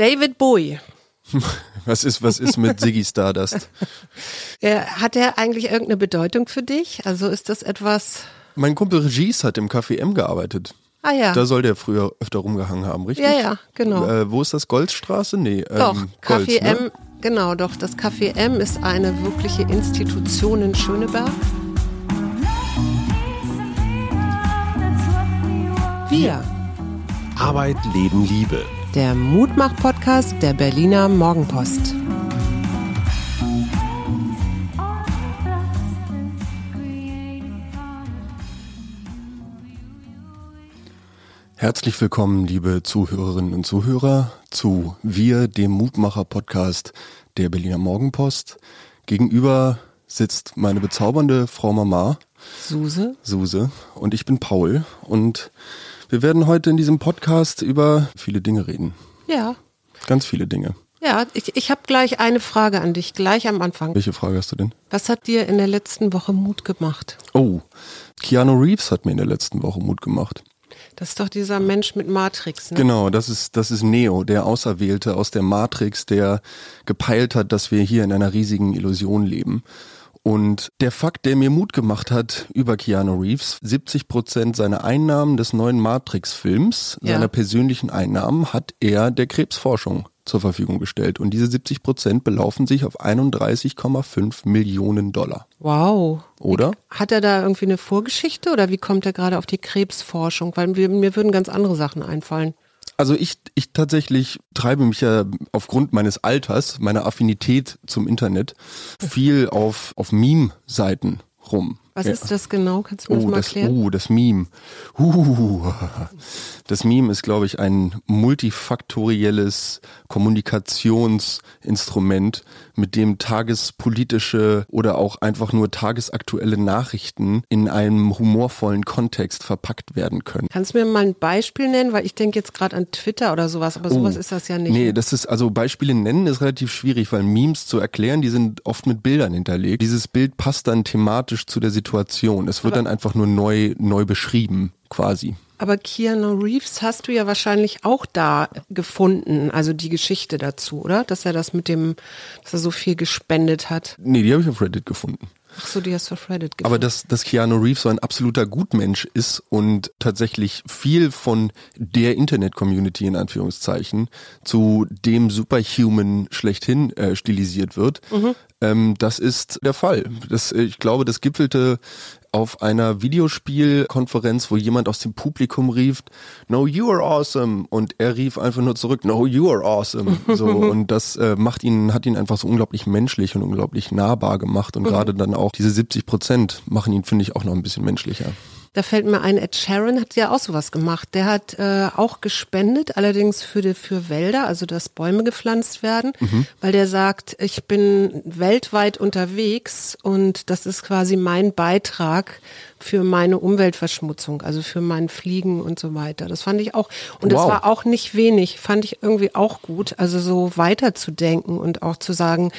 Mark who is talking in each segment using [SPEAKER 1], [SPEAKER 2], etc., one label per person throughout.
[SPEAKER 1] David Bowie.
[SPEAKER 2] Was ist, was ist mit Ziggy Stardust?
[SPEAKER 1] Hat er eigentlich irgendeine Bedeutung für dich? Also ist das etwas.
[SPEAKER 2] Mein Kumpel Regis hat im Café M gearbeitet.
[SPEAKER 1] Ah ja.
[SPEAKER 2] Da soll der früher öfter rumgehangen haben, richtig?
[SPEAKER 1] ja, ja, genau.
[SPEAKER 2] Äh, wo ist das? Goldstraße? Nee.
[SPEAKER 1] doch,
[SPEAKER 2] ähm,
[SPEAKER 1] Café
[SPEAKER 2] Golds, ne?
[SPEAKER 1] M, genau, doch. Das Café M ist eine wirkliche Institution in Schöneberg. Wir.
[SPEAKER 3] Arbeit, Leben, Liebe.
[SPEAKER 1] Der Mutmach-Podcast der Berliner Morgenpost.
[SPEAKER 2] Herzlich willkommen, liebe Zuhörerinnen und Zuhörer, zu Wir, dem Mutmacher-Podcast der Berliner Morgenpost. Gegenüber sitzt meine bezaubernde Frau Mama,
[SPEAKER 1] Suse.
[SPEAKER 2] Suse, und ich bin Paul. Und wir werden heute in diesem Podcast über viele Dinge reden.
[SPEAKER 1] Ja.
[SPEAKER 2] Ganz viele Dinge.
[SPEAKER 1] Ja, ich, ich habe gleich eine Frage an dich, gleich am Anfang.
[SPEAKER 2] Welche Frage hast du denn?
[SPEAKER 1] Was hat dir in der letzten Woche Mut gemacht?
[SPEAKER 2] Oh, Keanu Reeves hat mir in der letzten Woche Mut gemacht.
[SPEAKER 1] Das ist doch dieser Mensch mit Matrix, ne?
[SPEAKER 2] Genau, das ist, das ist Neo, der Auserwählte aus der Matrix, der gepeilt hat, dass wir hier in einer riesigen Illusion leben. Und der Fakt, der mir Mut gemacht hat über Keanu Reeves, 70 Prozent seiner Einnahmen des neuen Matrix-Films,
[SPEAKER 1] Ja.
[SPEAKER 2] seiner persönlichen Einnahmen, hat er der Krebsforschung zur Verfügung gestellt. Und diese 70 Prozent belaufen sich auf 31,5 Millionen Dollar.
[SPEAKER 1] Wow.
[SPEAKER 2] Oder?
[SPEAKER 1] Hat er da irgendwie eine Vorgeschichte oder wie kommt er gerade auf die Krebsforschung? Weil mir, mir würden ganz andere Sachen einfallen.
[SPEAKER 2] Also ich, ich tatsächlich treibe mich ja aufgrund meines Alters, meiner Affinität zum Internet, viel auf, auf Meme-Seiten rum.
[SPEAKER 1] Was
[SPEAKER 2] Ja.
[SPEAKER 1] ist das genau? Kannst du mir das
[SPEAKER 2] Oh,
[SPEAKER 1] mal
[SPEAKER 2] das,
[SPEAKER 1] erklären?
[SPEAKER 2] uh, das Meme. Uh, das Meme ist, glaube ich, ein multifaktorielles Kommunikationsinstrument, mit dem tagespolitische oder auch einfach nur tagesaktuelle Nachrichten in einem humorvollen Kontext verpackt werden können.
[SPEAKER 1] Kannst du mir mal ein Beispiel nennen? Weil ich denke jetzt gerade an Twitter oder sowas, aber sowas
[SPEAKER 2] Oh.
[SPEAKER 1] ist das ja nicht.
[SPEAKER 2] Nee, das ist, also Beispiele nennen ist relativ schwierig, weil Memes zu erklären, die sind oft mit Bildern hinterlegt. Dieses Bild passt dann thematisch zu der Situation. Es wird dann einfach nur neu, neu beschrieben, quasi.
[SPEAKER 1] Aber Keanu Reeves hast du ja wahrscheinlich auch da gefunden, also die Geschichte dazu, oder? Dass er das mit dem, dass er so viel gespendet hat.
[SPEAKER 2] Nee, die habe ich auf Reddit gefunden.
[SPEAKER 1] Ach so, die hast du auf Reddit gefunden.
[SPEAKER 2] Aber dass, dass Keanu Reeves so ein absoluter Gutmensch ist und tatsächlich viel von der Internet-Community in Anführungszeichen zu dem Superhuman schlechthin äh, stilisiert wird, ähm, das ist der Fall. Das, äh, ich glaube, das gipfelte auf einer Videospielkonferenz, wo jemand aus dem Publikum rief, No, you are awesome. Und er rief einfach nur zurück, No, you are awesome. So, und das äh, macht ihn, hat ihn einfach so unglaublich menschlich und unglaublich nahbar gemacht. Und gerade dann auch diese 70 Prozent machen ihn, finde ich, auch noch ein bisschen menschlicher.
[SPEAKER 1] Da fällt mir ein, Ed Sheeran hat ja auch sowas gemacht. Der hat äh, auch gespendet, allerdings für, die, für Wälder, also dass Bäume gepflanzt werden, weil der sagt, ich bin weltweit unterwegs und das ist quasi mein Beitrag für meine Umweltverschmutzung, also für mein Fliegen und so weiter. Das fand ich auch, und das
[SPEAKER 2] Wow.
[SPEAKER 1] war auch nicht wenig, fand ich irgendwie auch gut, also so weiterzudenken und auch zu sagen,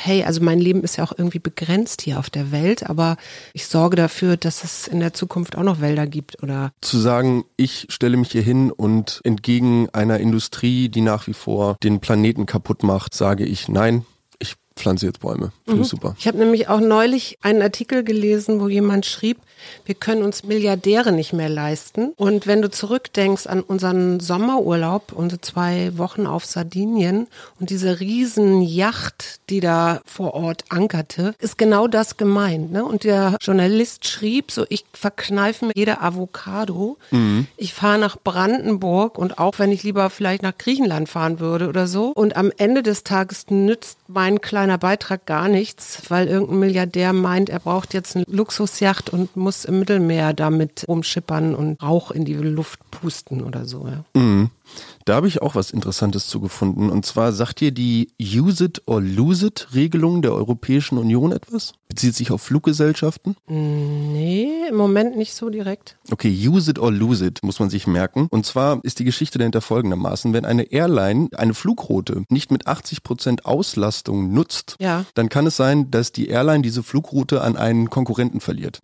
[SPEAKER 1] hey, also mein Leben ist ja auch irgendwie begrenzt hier auf der Welt, aber ich sorge dafür, dass es in der Zukunft auch noch Wälder gibt oder
[SPEAKER 2] Zu sagen, ich stelle mich hier hin und entgegen einer Industrie, die nach wie vor den Planeten kaputt macht, sage ich, nein, pflanze jetzt Bäume. Finde ich super.
[SPEAKER 1] Ich habe nämlich auch neulich einen Artikel gelesen, wo jemand schrieb, wir können uns Milliardäre nicht mehr leisten. Und wenn du zurückdenkst an unseren Sommerurlaub, unsere zwei Wochen auf Sardinien und diese riesen Yacht, die da vor Ort ankerte, ist genau das gemeint. Ne? Und der Journalist schrieb so, ich verkneife mir jede Avocado. Ich fahre nach Brandenburg und auch wenn ich lieber vielleicht nach Griechenland fahren würde oder so. Und am Ende des Tages nützt mein kleiner Beitrag gar nichts, weil irgendein Milliardär meint, er braucht jetzt eine Luxusjacht und muss im Mittelmeer damit rumschippern und Rauch in die Luft pusten oder so. Ja.
[SPEAKER 2] Mhm. Da habe ich auch was Interessantes zugefunden. Und zwar sagt dir die Use it or lose it Regelung der Europäischen Union etwas? Bezieht sich auf Fluggesellschaften?
[SPEAKER 1] Nee, im Moment nicht so direkt.
[SPEAKER 2] Okay, use it or lose it muss man sich merken. Und zwar ist die Geschichte dahinter folgendermaßen. Wenn eine Airline eine Flugroute nicht mit 80 Prozent Auslastung nutzt,
[SPEAKER 1] Ja.
[SPEAKER 2] dann kann es sein, dass die Airline diese Flugroute an einen Konkurrenten verliert.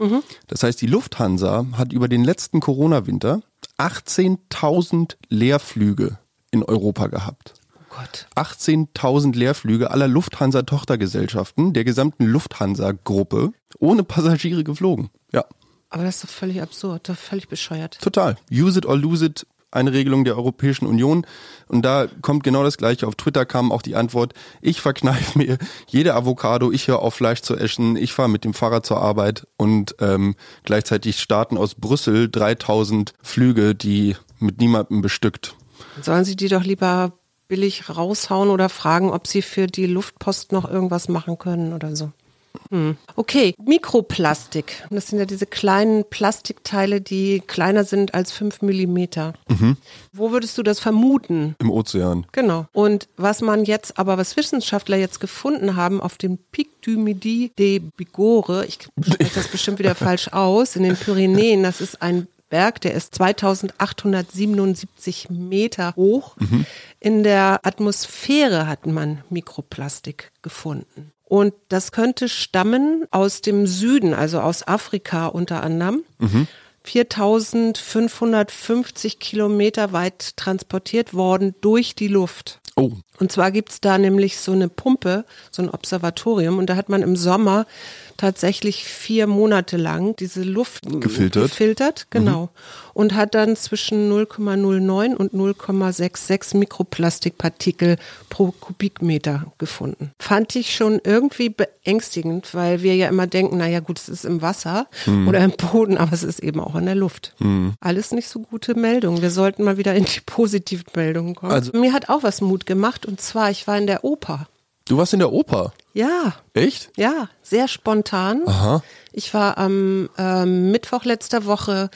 [SPEAKER 2] Das heißt, die Lufthansa hat über den letzten Corona-Winter 18.000 Leerflüge in Europa gehabt.
[SPEAKER 1] Oh Gott.
[SPEAKER 2] 18.000 Leerflüge aller Lufthansa-Tochtergesellschaften der gesamten Lufthansa-Gruppe ohne Passagiere geflogen. Ja,
[SPEAKER 1] Aber das ist doch völlig absurd, doch völlig bescheuert.
[SPEAKER 2] total. Use it or lose it, eine Regelung der Europäischen Union. Und da kommt genau das Gleiche. Auf Twitter kam auch die Antwort, ich verkneife mir jede Avocado, ich höre auf Fleisch zu essen, ich fahre mit dem Fahrrad zur Arbeit und ähm, gleichzeitig starten aus Brüssel 3000 Flüge, die mit niemandem bestückt.
[SPEAKER 1] Sollen sie die doch lieber billig raushauen oder fragen, ob sie für die Luftpost noch irgendwas machen können oder so. Hm. Okay, Mikroplastik. Das sind ja diese kleinen Plastikteile, die kleiner sind als fünf Millimeter. Wo würdest du das vermuten?
[SPEAKER 2] Im Ozean.
[SPEAKER 1] Genau. Und was man jetzt, aber was Wissenschaftler jetzt gefunden haben auf dem Pic du Midi de Bigorre, ich spreche das bestimmt wieder falsch aus, in den Pyrenäen, das ist ein Berg, der ist 2877 Meter hoch. In der Atmosphäre hat man Mikroplastik gefunden. Und das könnte stammen aus dem Süden, also aus Afrika unter anderem. 4550 Kilometer weit transportiert worden durch die Luft.
[SPEAKER 2] Oh,
[SPEAKER 1] Und zwar gibt's da nämlich so eine Pumpe, so ein Observatorium, und da hat man im Sommer tatsächlich vier Monate lang diese Luft
[SPEAKER 2] Gefiltert.
[SPEAKER 1] gefiltert genau. Und hat dann zwischen 0,09 und 0,66 Mikroplastikpartikel pro Kubikmeter gefunden. Fand ich schon irgendwie beängstigend, weil wir ja immer denken, naja gut, es ist im Wasser oder im Boden, aber es ist eben auch in der Luft. Alles nicht so gute Meldungen. Wir sollten mal wieder in die positiven Meldungen kommen.
[SPEAKER 2] Also-
[SPEAKER 1] Mir hat auch was Mut gemacht und zwar, ich war in der Oper.
[SPEAKER 2] Du warst in der Oper.
[SPEAKER 1] Ja,
[SPEAKER 2] Echt?
[SPEAKER 1] ja, sehr spontan.
[SPEAKER 2] Aha.
[SPEAKER 1] Ich war am ähm, Mittwoch letzter Woche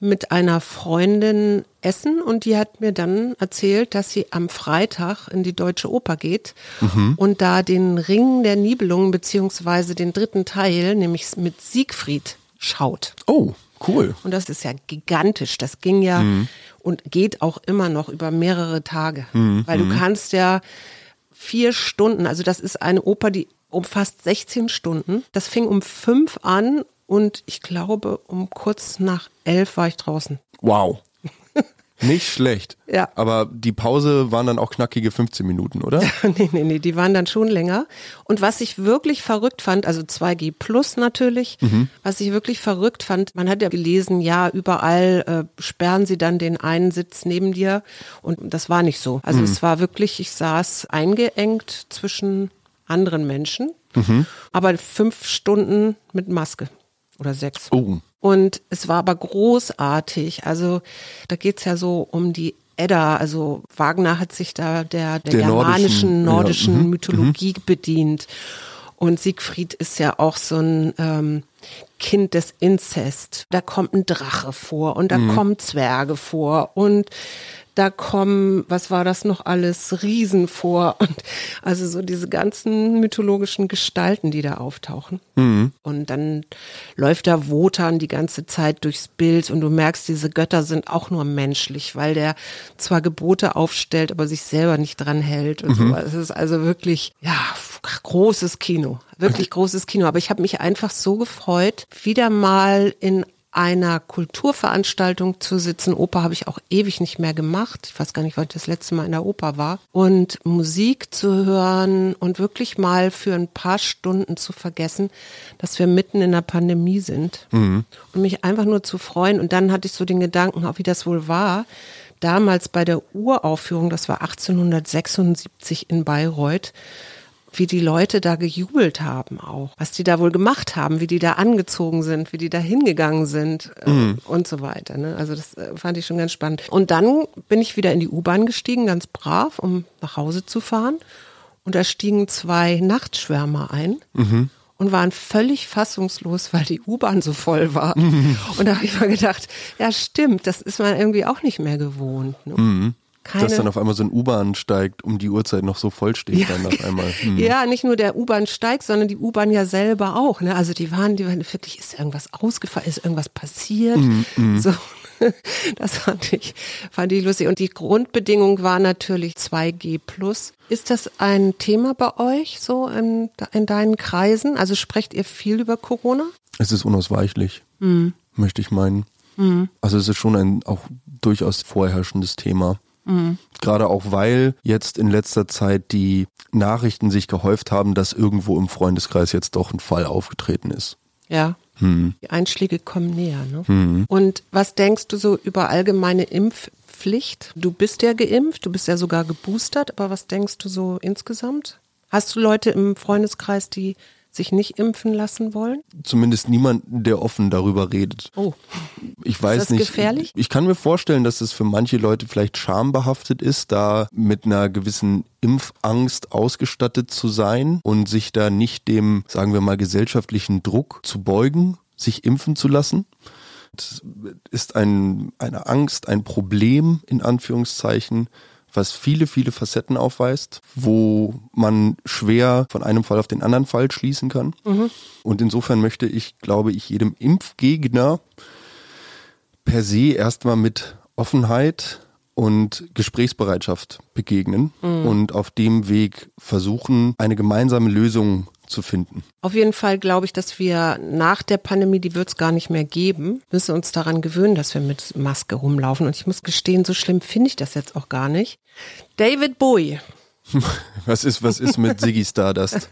[SPEAKER 1] mit einer Freundin essen und die hat mir dann erzählt, dass sie am Freitag in die Deutsche Oper geht und da den Ring der Nibelungen beziehungsweise den dritten Teil, nämlich mit Siegfried, schaut.
[SPEAKER 2] Oh, cool.
[SPEAKER 1] Und das ist ja gigantisch. Das ging ja und geht auch immer noch über mehrere Tage. Weil du kannst ja vier Stunden, also das ist eine Oper, die umfasst 16 Stunden. Das fing um fünf an und ich glaube, um kurz nach elf war ich draußen.
[SPEAKER 2] Wow. Nicht schlecht.
[SPEAKER 1] Ja.
[SPEAKER 2] Aber die Pause waren dann auch knackige 15 Minuten, oder?
[SPEAKER 1] nee, nee, nee, die waren dann schon länger. Und was ich wirklich verrückt fand, also 2G plus natürlich, was ich wirklich verrückt fand, man hat ja gelesen, ja, überall äh, sperren sie dann den einen Sitz neben dir. Und das war nicht so. Also es war wirklich, ich saß eingeengt zwischen anderen Menschen, aber fünf Stunden mit Maske oder sechs.
[SPEAKER 2] Oh.
[SPEAKER 1] Und es war aber großartig. Also da geht's ja so um die Edda. Also Wagner hat sich da der, der,
[SPEAKER 2] Der
[SPEAKER 1] germanischen,
[SPEAKER 2] nordischen, ja,
[SPEAKER 1] nordischen
[SPEAKER 2] mhm,
[SPEAKER 1] Mythologie bedient. Und Siegfried ist ja auch so ein ähm, Kind des Inzest. Da kommt ein Drache vor und da kommen Zwerge vor und da kommen, was war das noch alles, Riesen vor und also so diese ganzen mythologischen Gestalten, die da auftauchen. Und dann läuft da Wotan die ganze Zeit durchs Bild und du merkst, diese Götter sind auch nur menschlich, weil der zwar Gebote aufstellt, aber sich selber nicht dran hält und so. Es ist also wirklich, ja, großes Kino, wirklich großes Kino. Aber ich habe mich einfach so gefreut, wieder mal in einer Kulturveranstaltung zu sitzen. Oper habe ich auch ewig nicht mehr gemacht. Ich weiß gar nicht, wann ich das letzte Mal in der Oper war. Und Musik zu hören und wirklich mal für ein paar Stunden zu vergessen, dass wir mitten in der Pandemie sind. Und mich einfach nur zu freuen. Und dann hatte ich so den Gedanken, auch wie das wohl war. Damals bei der Uraufführung, das war 1876 in Bayreuth, wie die Leute da gejubelt haben auch, was die da wohl gemacht haben, wie die da angezogen sind, wie die da hingegangen sind äh, und so weiter. Ne? Also das äh, fand ich schon ganz spannend. Und dann bin ich wieder in die U-Bahn gestiegen, ganz brav, um nach Hause zu fahren. Und da stiegen zwei Nachtschwärmer ein. Und waren völlig fassungslos, weil die U-Bahn so voll war. Und da habe ich mal gedacht, ja stimmt, das ist man irgendwie auch nicht mehr gewohnt. Ne? Keine,
[SPEAKER 2] Dass dann auf einmal so ein U-Bahn steigt, um die Uhrzeit noch so voll steht dann auf einmal. Hm.
[SPEAKER 1] Ja, nicht nur der U-Bahn-Steig, sondern die U-Bahn ja selber auch. Ne? Also die waren, die waren wirklich, ist irgendwas ausgefallen, ist irgendwas passiert? So, das fand ich, fand ich lustig. Und die Grundbedingung war natürlich 2G Ist das ein Thema bei euch so in, in deinen Kreisen? Also sprecht ihr viel über Corona?
[SPEAKER 2] Es ist unausweichlich, möchte ich meinen. Also es ist schon ein auch durchaus vorherrschendes Thema. Gerade auch, weil jetzt in letzter Zeit die Nachrichten sich gehäuft haben, dass irgendwo im Freundeskreis jetzt doch ein Fall aufgetreten ist.
[SPEAKER 1] Ja. Die Einschläge kommen näher. Ne? Und was denkst du so über allgemeine Impfpflicht? Du bist ja geimpft, du bist ja sogar geboostert, aber was denkst du so insgesamt? Hast du Leute im Freundeskreis, die sich nicht impfen lassen wollen?
[SPEAKER 2] Zumindest niemanden, der offen darüber redet.
[SPEAKER 1] Oh,
[SPEAKER 2] Ich weiß
[SPEAKER 1] das
[SPEAKER 2] nicht.
[SPEAKER 1] gefährlich?
[SPEAKER 2] Ich kann mir vorstellen, dass es für manche Leute vielleicht schambehaftet ist, da mit einer gewissen Impfangst ausgestattet zu sein und sich da nicht dem, sagen wir mal, gesellschaftlichen Druck zu beugen, sich impfen zu lassen. Das ist ein, eine Angst, ein Problem in Anführungszeichen, was viele, viele Facetten aufweist, wo man schwer von einem Fall auf den anderen Fall schließen kann. Und insofern möchte ich, glaube ich, jedem Impfgegner per se erstmal mit Offenheit und Gesprächsbereitschaft begegnen und auf dem Weg versuchen, eine gemeinsame Lösung zu finden.
[SPEAKER 1] Auf jeden Fall glaube ich, dass wir nach der Pandemie, die wird es gar nicht mehr geben, müssen uns daran gewöhnen, dass wir mit Maske rumlaufen. Und ich muss gestehen, so schlimm finde ich das jetzt auch gar nicht. David Bowie,
[SPEAKER 2] Was ist, was ist mit Siggy Stardust?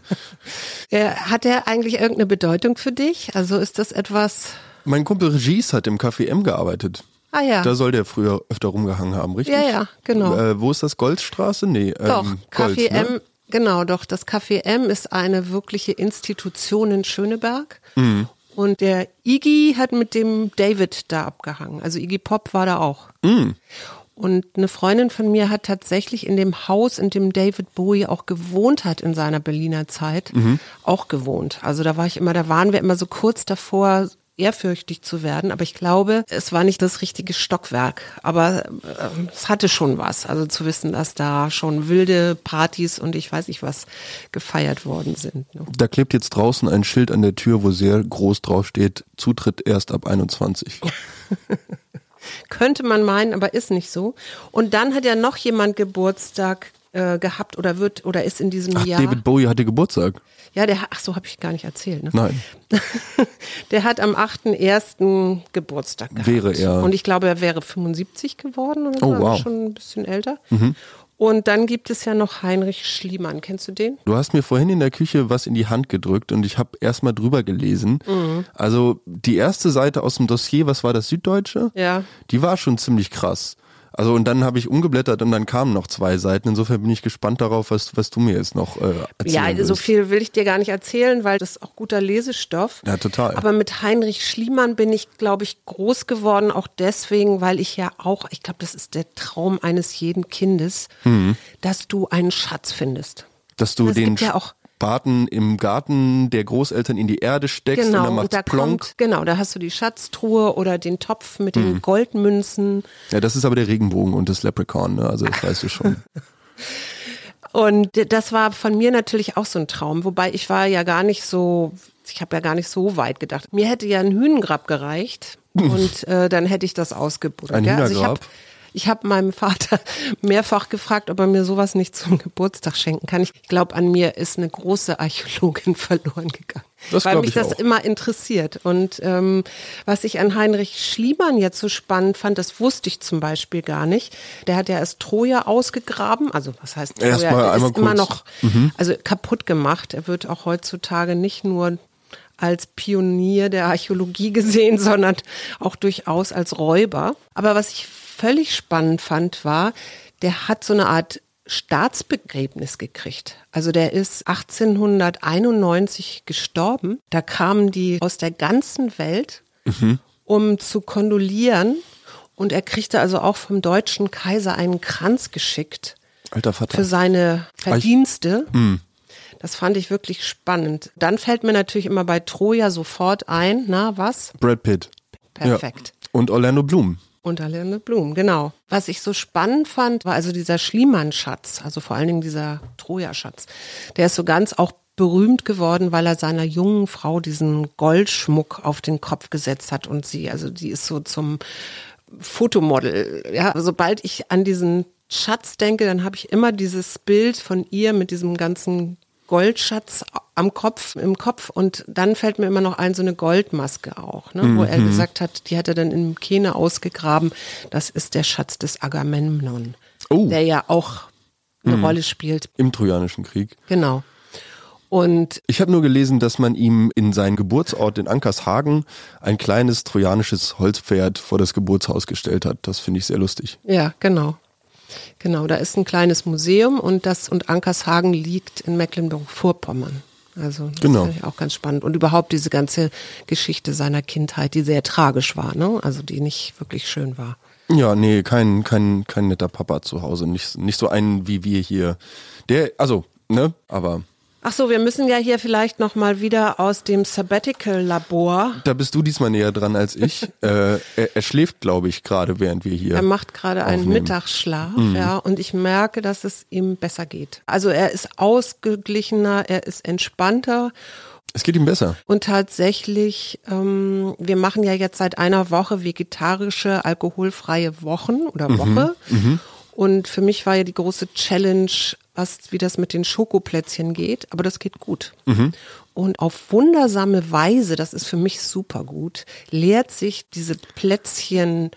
[SPEAKER 1] hat er eigentlich irgendeine Bedeutung für dich? Also ist das etwas,
[SPEAKER 2] Mein Kumpel Regis hat im Café M gearbeitet.
[SPEAKER 1] ah ja,
[SPEAKER 2] Da soll der früher öfter rumgehangen haben, richtig?
[SPEAKER 1] ja, ja, genau.
[SPEAKER 2] Äh, wo ist das? Goldstraße? Nee,
[SPEAKER 1] Doch,
[SPEAKER 2] ähm,
[SPEAKER 1] Café
[SPEAKER 2] Gold, ne?
[SPEAKER 1] M, genau, doch, das Café M ist eine wirkliche Institution in Schöneberg.
[SPEAKER 2] Mhm.
[SPEAKER 1] Und der Iggy hat mit dem David da abgehangen. Also Iggy Pop war da auch.
[SPEAKER 2] Mhm.
[SPEAKER 1] Und eine Freundin von mir hat tatsächlich in dem Haus, in dem David Bowie auch gewohnt hat in seiner Berliner Zeit,
[SPEAKER 2] Mhm.
[SPEAKER 1] auch gewohnt. Also da war ich immer, da waren wir immer so kurz davor, ehrfürchtig zu werden. Aber ich glaube, es war nicht das richtige Stockwerk. Aber äh, es hatte schon was. Also zu wissen, dass da schon wilde Partys und ich weiß nicht was gefeiert worden sind. Ne?
[SPEAKER 2] Da klebt jetzt draußen ein Schild an der Tür, wo sehr groß drauf steht, Zutritt erst ab 21.
[SPEAKER 1] Könnte man meinen, aber ist nicht so. Und dann hat ja noch jemand Geburtstag äh, gehabt oder wird oder ist in diesem
[SPEAKER 2] Ach,
[SPEAKER 1] Jahr.
[SPEAKER 2] David Bowie hatte Geburtstag.
[SPEAKER 1] Ja, der, ach so, habe ich gar nicht erzählt. Ne?
[SPEAKER 2] Nein.
[SPEAKER 1] Der hat am 8.1. Geburtstag gehabt.
[SPEAKER 2] Wäre er.
[SPEAKER 1] Und ich glaube, er wäre 75 geworden oder so,
[SPEAKER 2] Oh, wow. Mhm.
[SPEAKER 1] schon ein bisschen älter. Und dann gibt es ja noch Heinrich Schliemann. Kennst du den?
[SPEAKER 2] Du hast mir vorhin in der Küche was in die Hand gedrückt und ich habe erstmal drüber gelesen.
[SPEAKER 1] Mhm.
[SPEAKER 2] Also die erste Seite aus dem Dossier, was war das Süddeutsche?
[SPEAKER 1] Ja.
[SPEAKER 2] Die war schon ziemlich krass. Also und dann habe ich umgeblättert und dann kamen noch zwei Seiten. Insofern bin ich gespannt darauf, was, was du mir jetzt noch äh, erzählen
[SPEAKER 1] Ja, so viel will ich dir gar nicht erzählen, weil das ist auch guter Lesestoff.
[SPEAKER 2] Ja, total.
[SPEAKER 1] Aber mit Heinrich Schliemann bin ich, glaube ich, groß geworden, auch deswegen, weil ich ja auch, ich glaube, das ist der Traum eines jeden Kindes,
[SPEAKER 2] Mhm.
[SPEAKER 1] dass du einen Schatz findest.
[SPEAKER 2] Dass du
[SPEAKER 1] Es
[SPEAKER 2] den
[SPEAKER 1] ja auch-
[SPEAKER 2] Spaten im Garten der Großeltern in die Erde steckst und
[SPEAKER 1] Genau,
[SPEAKER 2] dann
[SPEAKER 1] und
[SPEAKER 2] macht's
[SPEAKER 1] da
[SPEAKER 2] plonk.
[SPEAKER 1] kommt, genau, da hast du die Schatztruhe oder den Topf mit
[SPEAKER 2] Mhm.
[SPEAKER 1] den Goldmünzen.
[SPEAKER 2] Ja, das ist aber der Regenbogen und das Leprechaun, ne? Also das weißt du schon.
[SPEAKER 1] Und das war von mir natürlich auch so ein Traum, wobei ich war ja gar nicht so, ich habe ja gar nicht so weit gedacht. Mir hätte ja ein Hühnengrab gereicht und äh, dann hätte ich das ausgebuddelt.
[SPEAKER 2] Ein
[SPEAKER 1] ja? Also ich habe meinem Vater mehrfach gefragt, ob er mir sowas nicht zum Geburtstag schenken kann. Ich glaube, an mir ist eine große Archäologin verloren gegangen.
[SPEAKER 2] Das
[SPEAKER 1] weil mich
[SPEAKER 2] ich
[SPEAKER 1] das
[SPEAKER 2] auch.
[SPEAKER 1] immer interessiert. Und ähm, was ich an Heinrich Schliemann jetzt so spannend fand, das wusste ich zum Beispiel gar nicht. Der hat ja erst Troja ausgegraben, also was heißt Troja?
[SPEAKER 2] Erst mal
[SPEAKER 1] Der
[SPEAKER 2] einmal
[SPEAKER 1] ist immer
[SPEAKER 2] kurz.
[SPEAKER 1] noch also kaputt gemacht. Er wird auch heutzutage nicht nur als Pionier der Archäologie gesehen, sondern auch durchaus als Räuber. Aber was ich völlig spannend fand, war, der hat so eine Art Staatsbegräbnis gekriegt. Also der ist 1891 gestorben. Da kamen die aus der ganzen Welt, um zu kondolieren. Und er kriegte also auch vom deutschen Kaiser einen Kranz geschickt
[SPEAKER 2] Alter Vater.
[SPEAKER 1] für seine Verdienste. Das fand ich wirklich spannend. Dann fällt mir natürlich immer bei Troja sofort ein, na was?
[SPEAKER 2] Brad Pitt.
[SPEAKER 1] Perfekt.
[SPEAKER 2] Ja. Und Orlando Bloom.
[SPEAKER 1] Und Alene Blum, genau. Was ich so spannend fand, war also dieser Schliemann-Schatz, also vor allen Dingen dieser Troja-Schatz. Der ist so ganz auch berühmt geworden, weil er seiner jungen Frau diesen Goldschmuck auf den Kopf gesetzt hat und sie, also die ist so zum Fotomodel. Ja, sobald ich an diesen Schatz denke, dann habe ich immer dieses Bild von ihr mit diesem ganzen Goldschatz am Kopf, im Kopf und dann fällt mir immer noch ein, so eine Goldmaske auch, ne, wo er gesagt hat, die hat er dann im Kene ausgegraben, das ist der Schatz des Agamemnon.
[SPEAKER 2] Oh.
[SPEAKER 1] der ja auch eine Rolle spielt.
[SPEAKER 2] Im Trojanischen Krieg.
[SPEAKER 1] Genau. Und
[SPEAKER 2] Ich habe nur gelesen, dass man ihm in seinen Geburtsort in Ankershagen ein kleines trojanisches Holzpferd vor das Geburtshaus gestellt hat. Das finde ich sehr lustig.
[SPEAKER 1] ja, genau. Genau, da ist ein kleines Museum und das und Ankershagen liegt in Mecklenburg-Vorpommern. Also das
[SPEAKER 2] Genau.
[SPEAKER 1] ich auch ganz spannend. Und überhaupt diese ganze Geschichte seiner Kindheit, die sehr tragisch war, ne? Also die nicht wirklich schön war.
[SPEAKER 2] Ja, nee, kein, kein, kein netter Papa zu Hause. Nicht, nicht so einen wie wir hier. Der, also, ne, aber
[SPEAKER 1] Ach so, wir müssen ja hier vielleicht noch mal wieder aus dem Sabbatical-Labor.
[SPEAKER 2] da bist du diesmal näher dran als ich. äh, er, er schläft, glaube ich, gerade, während wir hier.
[SPEAKER 1] Er macht gerade einen. Mittagsschlaf, ja, und ich merke, dass es ihm besser geht. Also er ist ausgeglichener, er ist entspannter
[SPEAKER 2] Es geht ihm besser.
[SPEAKER 1] und tatsächlich, ähm, wir machen ja jetzt seit einer Woche vegetarische, alkoholfreie Wochen oder Woche. Und für mich war ja die große Challenge, was, wie das mit den Schokoplätzchen geht, aber das geht gut. Und auf wundersame Weise, das ist für mich super gut, leert sich diese Plätzchenkiste.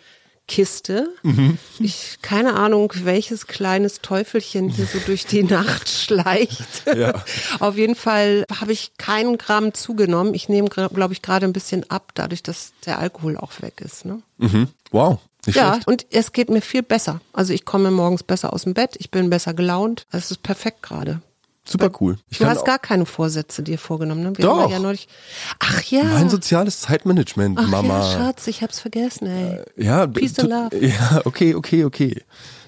[SPEAKER 1] Ich, keine Ahnung, welches kleines Teufelchen hier so durch die Nacht schleicht.
[SPEAKER 2] Ja.
[SPEAKER 1] Auf jeden Fall habe ich keinen Gramm zugenommen. Ich nehme, glaube ich, gerade ein bisschen ab, dadurch, dass der Alkohol auch weg ist. Ne?
[SPEAKER 2] Mhm. Wow, nicht
[SPEAKER 1] Ja,
[SPEAKER 2] schlecht.
[SPEAKER 1] und es geht mir viel besser. Also ich komme morgens besser aus dem Bett, ich bin besser gelaunt. Es ist perfekt gerade.
[SPEAKER 2] Super cool. Ich
[SPEAKER 1] Du hast gar keine Vorsätze dir vorgenommen, ne? Wir
[SPEAKER 2] Doch.
[SPEAKER 1] haben ja neulich. Ach ja.
[SPEAKER 2] mein soziales Zeitmanagement,
[SPEAKER 1] Ach
[SPEAKER 2] Mama.
[SPEAKER 1] ja, Schatz, ich hab's vergessen, ey.
[SPEAKER 2] Ja,
[SPEAKER 1] Peace and love.
[SPEAKER 2] Ja, okay, okay, okay.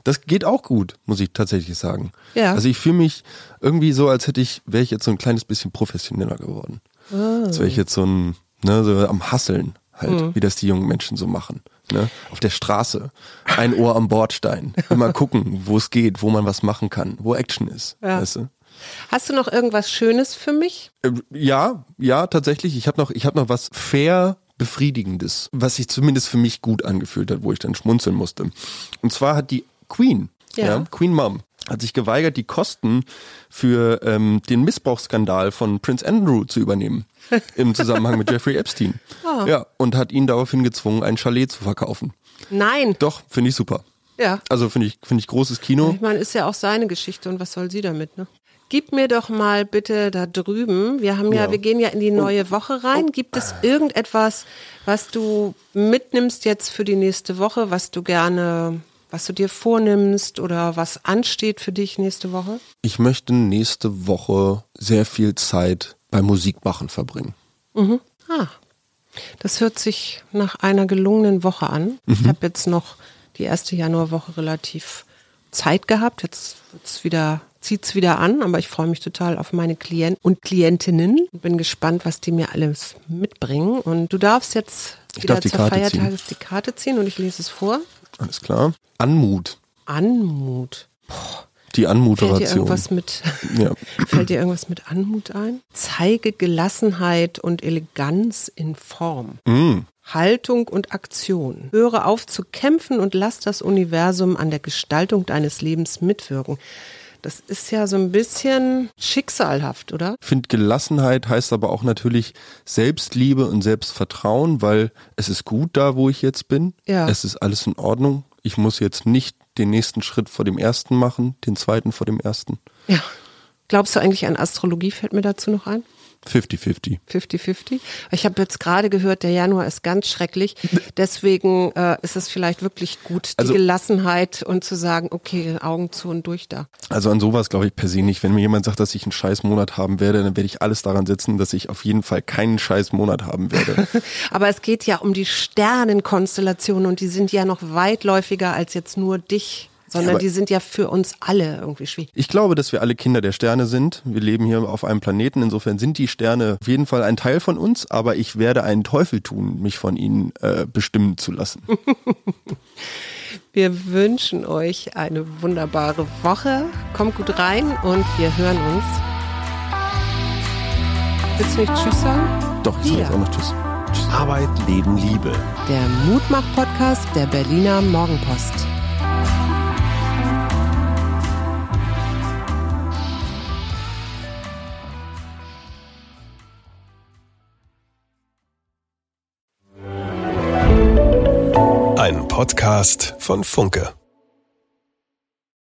[SPEAKER 2] Das geht auch gut, muss ich tatsächlich sagen.
[SPEAKER 1] Ja.
[SPEAKER 2] Also ich fühle mich irgendwie so, als hätte ich, wäre ich jetzt so ein kleines bisschen professioneller geworden.
[SPEAKER 1] Ah.
[SPEAKER 2] Als wäre ich jetzt so ein, ne, so am Hasseln halt,
[SPEAKER 1] Hm.
[SPEAKER 2] wie das die jungen Menschen so machen. Ne? Auf der Straße, ein Ohr am Bordstein, immer gucken, wo es geht, wo man was machen kann, wo Action ist.
[SPEAKER 1] Ja.
[SPEAKER 2] Weißt du?
[SPEAKER 1] Hast du noch irgendwas Schönes für mich?
[SPEAKER 2] Äh, Ja, ja, tatsächlich. Ich habe noch, ich habe noch was fair befriedigendes, was sich zumindest für mich gut angefühlt hat, wo ich dann schmunzeln musste. Und zwar hat die Queen,
[SPEAKER 1] Ja.
[SPEAKER 2] ja, Queen Mom, hat sich geweigert, die Kosten für ähm, den Missbrauchsskandal von Prince Andrew zu übernehmen im Zusammenhang mit Jeffrey Epstein.
[SPEAKER 1] Ah.
[SPEAKER 2] Ja, und hat ihn daraufhin gezwungen, ein Chalet zu verkaufen.
[SPEAKER 1] Nein.
[SPEAKER 2] Doch, finde ich super.
[SPEAKER 1] Ja.
[SPEAKER 2] Also finde ich, finde ich großes Kino.
[SPEAKER 1] Ich meine, ist ja auch seine Geschichte und was soll sie damit, ne? Gib mir doch mal bitte da drüben, wir haben ja,
[SPEAKER 2] Ja.
[SPEAKER 1] wir gehen ja in die neue Woche rein. Gibt es irgendetwas, was du mitnimmst jetzt für die nächste Woche, was du gerne, was du dir vornimmst oder was ansteht für dich nächste Woche?
[SPEAKER 2] Ich möchte nächste Woche sehr viel Zeit beim Musikmachen verbringen.
[SPEAKER 1] Ah, das hört sich nach einer gelungenen Woche an. Ich habe jetzt noch die erste Januarwoche relativ Zeit gehabt. Jetzt wird's wieder, zieht's wieder an, aber ich freue mich total auf meine Klienten und Klientinnen und bin gespannt, was die mir alles mitbringen. Und du darfst jetzt
[SPEAKER 2] Ich
[SPEAKER 1] wieder
[SPEAKER 2] darf
[SPEAKER 1] zur. Feiertages die Karte ziehen und ich lese es vor.
[SPEAKER 2] Alles klar. Anmut.
[SPEAKER 1] Anmut.
[SPEAKER 2] Die
[SPEAKER 1] Fällt dir irgendwas mit,
[SPEAKER 2] Ja.
[SPEAKER 1] fällt dir irgendwas mit Anmut ein? Zeige Gelassenheit und Eleganz in Form.
[SPEAKER 2] Mm.
[SPEAKER 1] Haltung und Aktion. Höre auf zu kämpfen und lass das Universum an der Gestaltung deines Lebens mitwirken. Das ist ja so ein bisschen schicksalhaft, oder?
[SPEAKER 2] Ich finde, Gelassenheit heißt aber auch natürlich Selbstliebe und Selbstvertrauen, weil es ist gut da, wo ich jetzt bin.
[SPEAKER 1] Ja.
[SPEAKER 2] Es ist alles in Ordnung. Ich muss jetzt nicht den nächsten Schritt vor dem ersten machen, den zweiten vor dem ersten.
[SPEAKER 1] Ja. Glaubst du eigentlich an Astrologie? Fällt mir dazu noch ein?
[SPEAKER 2] 50-50.
[SPEAKER 1] 50-50. Ich habe jetzt gerade gehört, der Januar ist ganz schrecklich. Deswegen äh, ist es vielleicht wirklich gut, die
[SPEAKER 2] Also-
[SPEAKER 1] Gelassenheit und zu sagen, okay, Augen zu und durch da.
[SPEAKER 2] Also an sowas glaube ich per se nicht. Wenn mir jemand sagt, dass ich einen scheiß Monat haben werde, dann werde ich alles daran setzen, dass ich auf jeden Fall keinen scheiß Monat haben werde.
[SPEAKER 1] Aber es geht ja um die Sternenkonstellationen und die sind ja noch weitläufiger als jetzt nur dich, sondern
[SPEAKER 2] aber-
[SPEAKER 1] die sind ja für uns alle irgendwie schwierig.
[SPEAKER 2] Ich glaube, dass wir alle Kinder der Sterne sind. Wir leben hier auf einem Planeten. Insofern sind die Sterne auf jeden Fall ein Teil von uns, aber ich werde einen Teufel tun, mich von ihnen äh, bestimmen zu lassen.
[SPEAKER 1] Wir wünschen euch eine wunderbare Woche. Kommt gut rein und wir hören uns. Willst du nicht Tschüss sagen?
[SPEAKER 2] Doch, ich sage
[SPEAKER 1] Ja.
[SPEAKER 2] jetzt auch noch Tschüss. Tschüss.
[SPEAKER 3] Arbeit, Leben, Liebe.
[SPEAKER 1] Der Mutmach-Podcast der Berliner Morgenpost.
[SPEAKER 3] Podcast von Funke.